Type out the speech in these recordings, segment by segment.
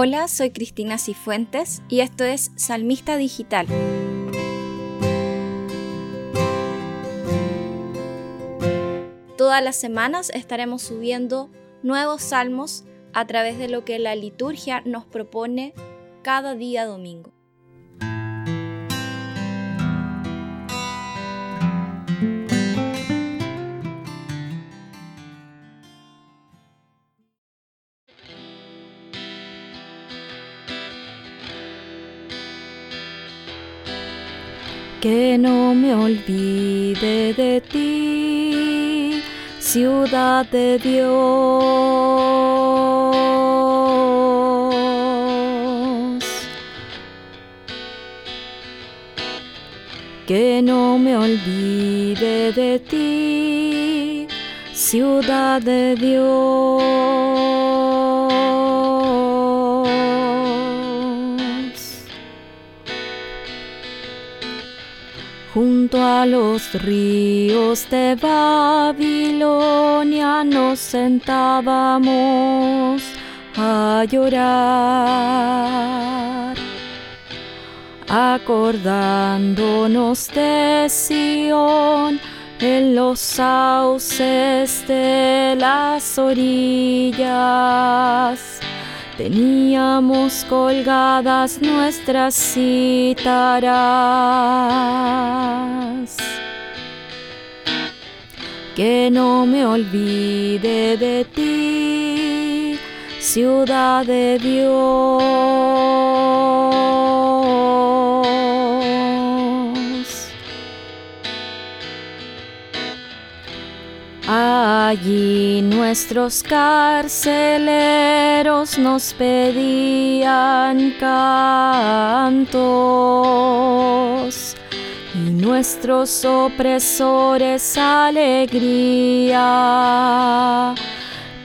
Hola, soy Cristina Cifuentes y esto es Salmista Digital. Todas las semanas estaremos subiendo nuevos salmos a través de lo que la liturgia nos propone cada día domingo. Que no me olvide de ti, ciudad de Dios. Que no me olvide de ti, ciudad de Dios. Junto a los ríos de Babilonia nos sentábamos a llorar, acordándonos de Sion en los sauces de las orillas teníamos colgadas nuestras cítaras. Que no me olvide de ti, ciudad de Dios. Allí nuestros carceleros nos pedían cantos y nuestros opresores alegría.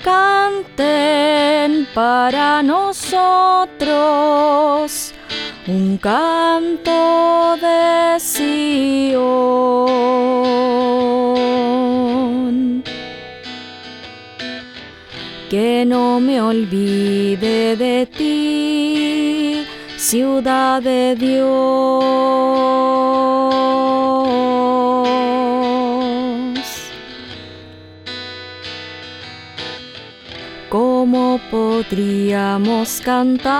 Canten para nosotros un canto de Sion. No me olvide de ti, ciudad de Dios. ¿Cómo podríamos cantar?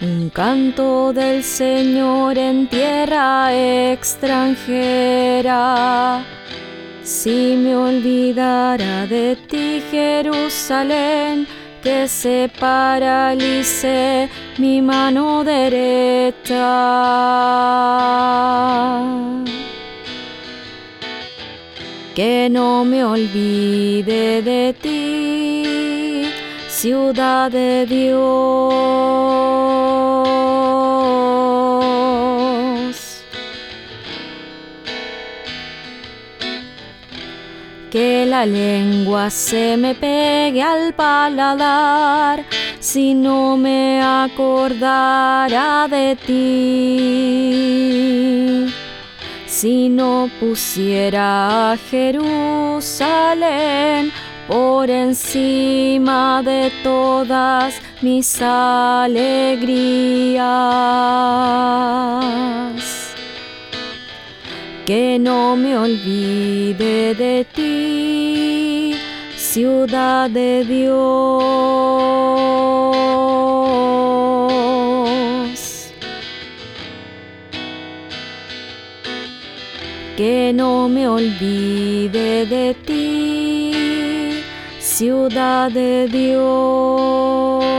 Un canto del Señor en tierra extranjera. Si me olvidara de ti, Jerusalén, que se paralice mi mano derecha. Que no me olvide de ti, ciudad de Dios. Que la lengua se me pegue al paladar si no me acordara de ti. Si no pusiera a Jerusalén por encima de todas mis alegrías. Que no me olvide de ti, ciudad de Dios. Que no me olvide de ti, ciudad de Dios.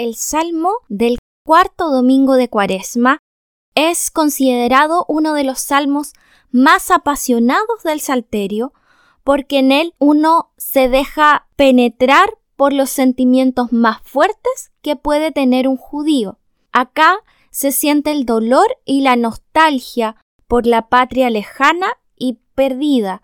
El Salmo del cuarto domingo de Cuaresma es considerado uno de los salmos más apasionados del Salterio porque en él uno se deja penetrar por los sentimientos más fuertes que puede tener un judío. Acá se siente el dolor y la nostalgia por la patria lejana y perdida.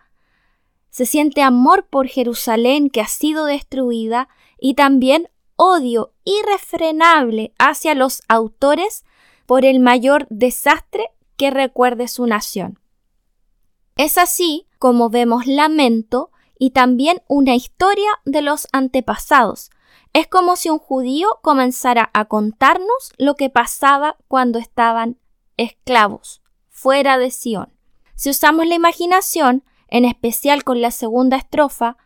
Se siente amor por Jerusalén que ha sido destruida y también odio irrefrenable hacia los autores por el mayor desastre que recuerde su nación. Es así como vemos lamento y también una historia de los antepasados. Es como si un judío comenzara a contarnos lo que pasaba cuando estaban esclavos, fuera de Sión. Si usamos la imaginación, en especial con la segunda estrofa,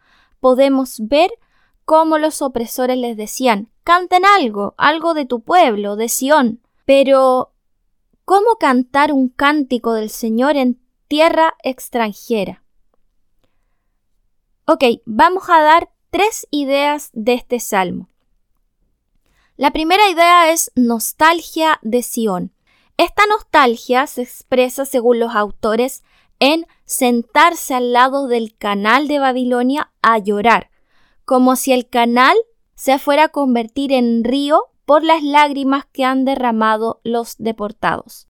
podemos ver cómo los opresores les decían, canten algo, algo de tu pueblo, de Sión. Pero, ¿cómo cantar un cántico del Señor en tierra extranjera? Ok, vamos a dar tres ideas de este salmo. La primera idea es nostalgia de Sión. Esta nostalgia se expresa, según los autores, en sentarse al lado del canal de Babilonia a llorar, como si el canal se fuera a convertir en río por las lágrimas que han derramado los deportados.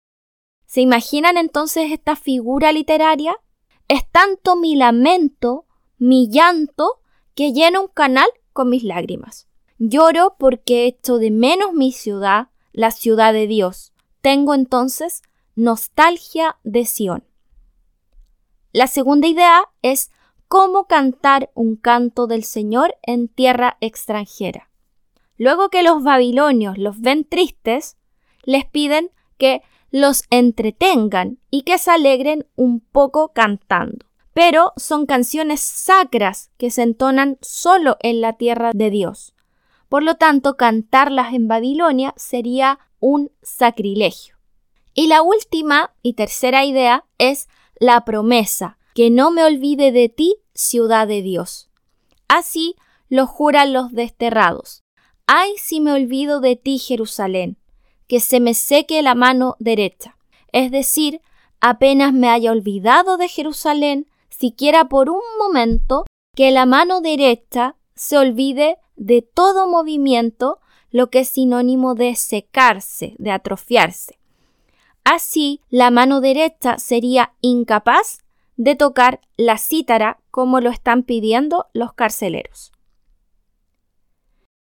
¿Se imaginan entonces esta figura literaria? Es tanto mi lamento, mi llanto, que llena un canal con mis lágrimas. Lloro porque echo de menos mi ciudad, la ciudad de Dios. Tengo entonces nostalgia de Sión. La segunda idea es cómo cantar un canto del Señor en tierra extranjera. Luego que los babilonios los ven tristes, les piden que los entretengan y que se alegren un poco cantando. Pero son canciones sacras que se entonan solo en la tierra de Dios. Por lo tanto, cantarlas en Babilonia sería un sacrilegio. Y la última y tercera idea es la promesa, que no me olvide de ti, ciudad de Dios. Así lo juran los desterrados. Ay si me olvido de ti, Jerusalén, que se me seque la mano derecha. Es decir, apenas me haya olvidado de Jerusalén, siquiera por un momento, que la mano derecha se olvide de todo movimiento, lo que es sinónimo de secarse, de atrofiarse. Así, la mano derecha sería incapaz de tocar la cítara como lo están pidiendo los carceleros.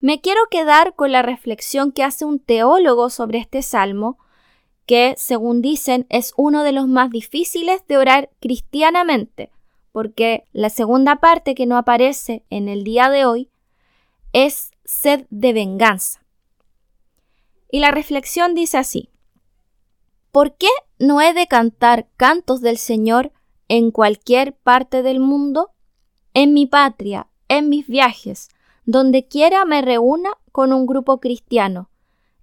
Me quiero quedar con la reflexión que hace un teólogo sobre este salmo, que, según dicen, es uno de los más difíciles de orar cristianamente, porque la segunda parte que no aparece en el día de hoy es sed de venganza. Y la reflexión dice así, ¿Por qué no he de cantar cantos del Señor en cualquier parte del mundo? En mi patria, en mis viajes, donde quiera me reúna con un grupo cristiano.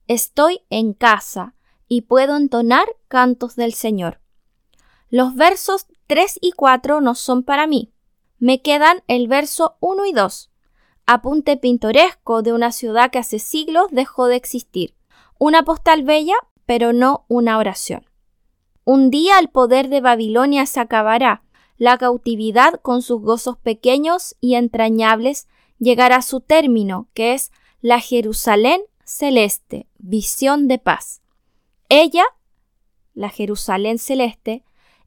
Estoy en casa y puedo entonar cantos del Señor. Los versos 3 y 4 no son para mí. Me quedan el verso 1 y 2. Apunte pintoresco de una ciudad que hace siglos dejó de existir. Una postal bella pero no una oración. Un día el poder de Babilonia se acabará, la cautividad con sus gozos pequeños y entrañables llegará a su término, que es la Jerusalén celeste, visión de paz. Ella, la Jerusalén celeste,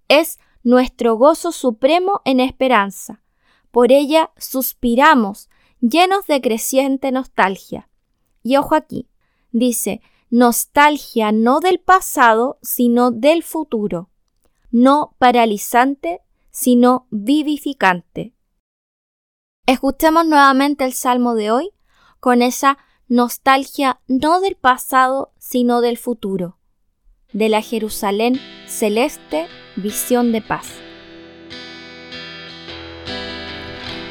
es nuestro gozo supremo en esperanza. Por ella suspiramos, llenos de creciente nostalgia. Y ojo aquí, dice, nostalgia no del pasado, sino del futuro, no paralizante, sino vivificante. Escuchemos nuevamente el Salmo de hoy con esa nostalgia no del pasado, sino del futuro, de la Jerusalén celeste, visión de paz.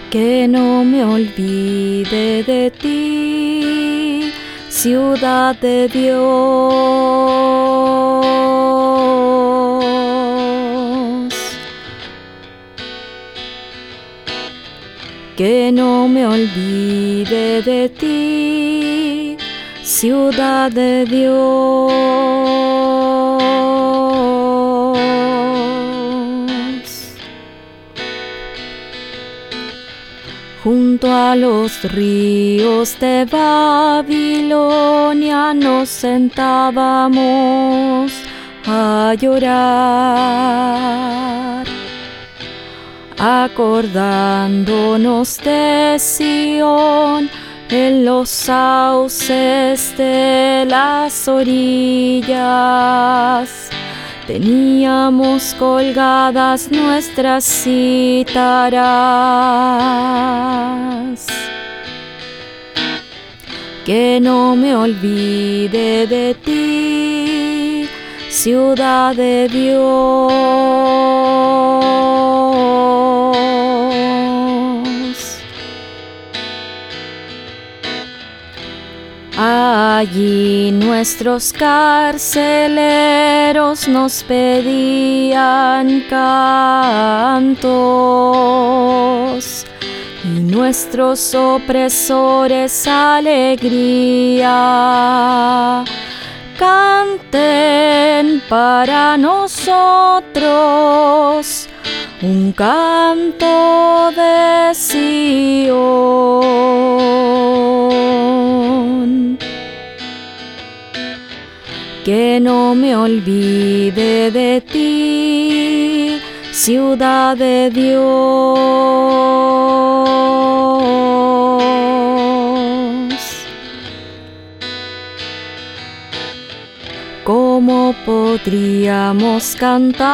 Que no me olvide de ti ciudad de Dios. Que no me olvide de ti, ciudad de Dios. Junto a los ríos de Babilonia nos sentábamos a llorar, acordándonos de Sión en los sauces de las orillas. Teníamos colgadas nuestras cítaras. Que no me olvide de ti, ciudad de Dios. Allí nuestros carceleros nos pedían cantos y nuestros opresores alegría. Canten para nosotros un canto de Sion. Que no me olvide de ti, ciudad de Dios. ¿Cómo podríamos cantar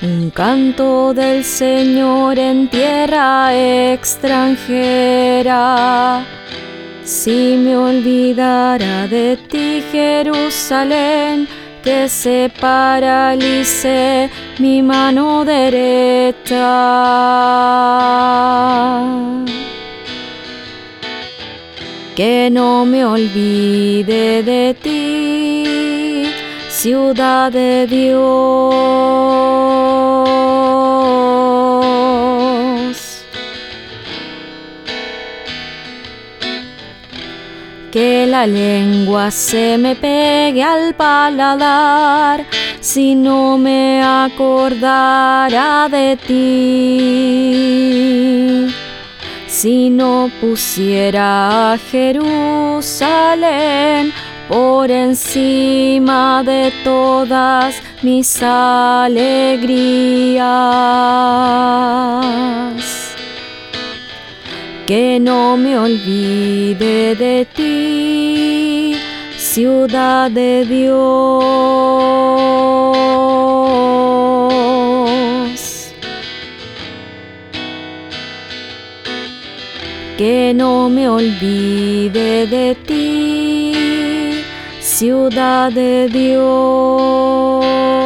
un canto del Señor en tierra extranjera? Si me olvidara de ti, Jerusalén, que se paralice mi mano derecha. Que no me olvide de ti, ciudad de Dios. Que la lengua se me pegue al paladar si no me acordara de ti. Si no pusiera a Jerusalén por encima de todas mis alegrías. Que no me olvide de ti, ciudad de Dios. Que no me olvide de ti, ciudad de Dios.